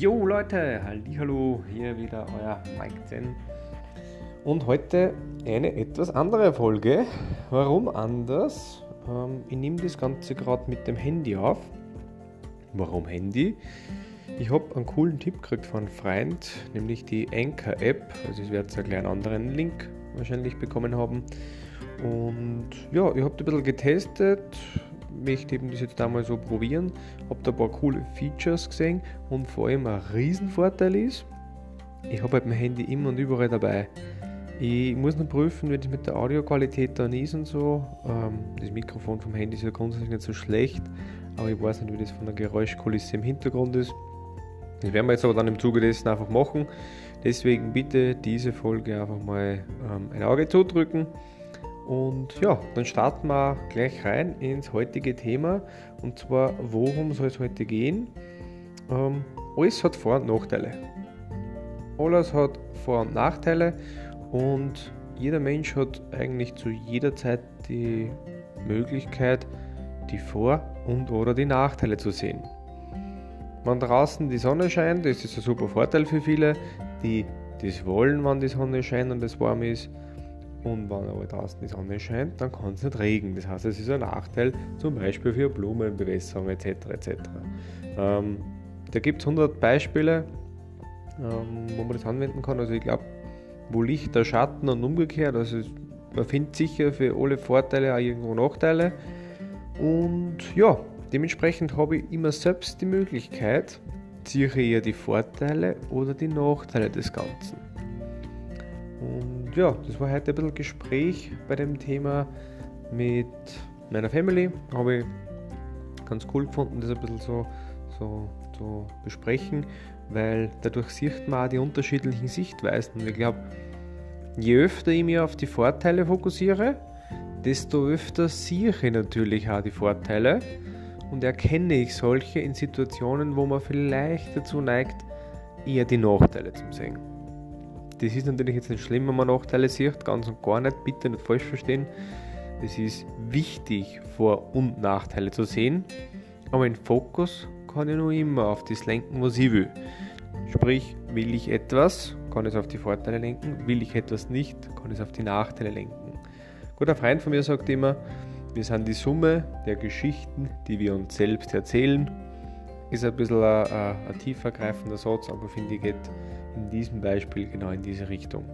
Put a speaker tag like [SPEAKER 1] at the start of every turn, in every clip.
[SPEAKER 1] Jo Leute, hallo, hier wieder euer Mike Zen. Und heute eine etwas andere Folge. Warum anders? Ähm, ich nehme das Ganze gerade mit dem Handy auf. Warum Handy? Ich habe einen coolen Tipp gekriegt von einem Freund, nämlich die Anchor App. Also ich werde einen kleinen anderen Link wahrscheinlich bekommen haben. Und ja, ich habe ein bisschen getestet, möchte eben das jetzt einmal so probieren. Habe da ein paar coole Features gesehen und vor allem ein Riesenvorteil ist, ich habe halt mein Handy immer und überall dabei. Ich muss noch prüfen, wie das mit der Audioqualität dann ist und so. Ähm, das Mikrofon vom Handy ist ja grundsätzlich nicht so schlecht, aber ich weiß nicht, wie das von der Geräuschkulisse im Hintergrund ist. Das werden wir jetzt aber dann im Zuge dessen einfach machen. Deswegen bitte diese Folge einfach mal ähm, ein Auge zudrücken. Und ja, dann starten wir gleich rein ins heutige Thema. Und zwar, worum soll es heute gehen? Ähm, alles hat Vor- und Nachteile. Alles hat Vor- und Nachteile und jeder Mensch hat eigentlich zu jeder Zeit die Möglichkeit, die Vor- und oder die Nachteile zu sehen. Wenn draußen die Sonne scheint, das ist ein super Vorteil für viele, die das wollen, wenn die Sonne scheint und es warm ist. Und wenn aber draußen die Sonne scheint, dann kann es nicht regnen. Das heißt, es ist ein Nachteil, zum Beispiel für Blumenbewässerung etc. etc. Ähm, da gibt es 100 Beispiele, ähm, wo man das anwenden kann. Also ich glaube, wo Licht der Schatten und umgekehrt. Also man findet sicher für alle Vorteile auch irgendwo Nachteile. Und ja, dementsprechend habe ich immer selbst die Möglichkeit, ziehe ich eher die Vorteile oder die Nachteile des Ganzen. Und ja, das war heute ein bisschen Gespräch bei dem Thema mit meiner Family. Habe ich ganz cool gefunden, das ein bisschen so, so zu besprechen, weil dadurch sieht man auch die unterschiedlichen Sichtweisen. Und ich glaube, je öfter ich mich auf die Vorteile fokussiere, desto öfter sehe ich natürlich auch die Vorteile und erkenne ich solche in Situationen, wo man vielleicht dazu neigt, eher die Nachteile zu sehen. Das ist natürlich jetzt nicht schlimm, wenn man Nachteile sieht, ganz und gar nicht, bitte nicht falsch verstehen. Es ist wichtig, Vor- und Nachteile zu sehen, aber in Fokus kann ich nur immer auf das lenken, was ich will. Sprich, will ich etwas, kann ich es auf die Vorteile lenken, will ich etwas nicht, kann ich es auf die Nachteile lenken. Ein guter Freund von mir sagt immer, wir sind die Summe der Geschichten, die wir uns selbst erzählen. Ist ein bisschen ein, ein, ein tiefergreifender Satz, aber finde ich geht in diesem Beispiel genau in diese Richtung.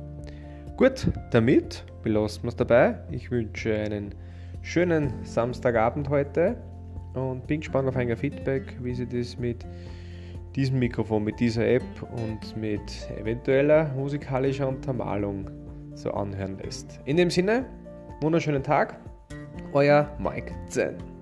[SPEAKER 1] Gut, damit belassen wir es dabei. Ich wünsche einen schönen Samstagabend heute und bin gespannt auf euer Feedback, wie Sie das mit diesem Mikrofon, mit dieser App und mit eventueller musikalischer Untermalung so anhören lässt. In dem Sinne, wunderschönen Tag, euer Mike Zen.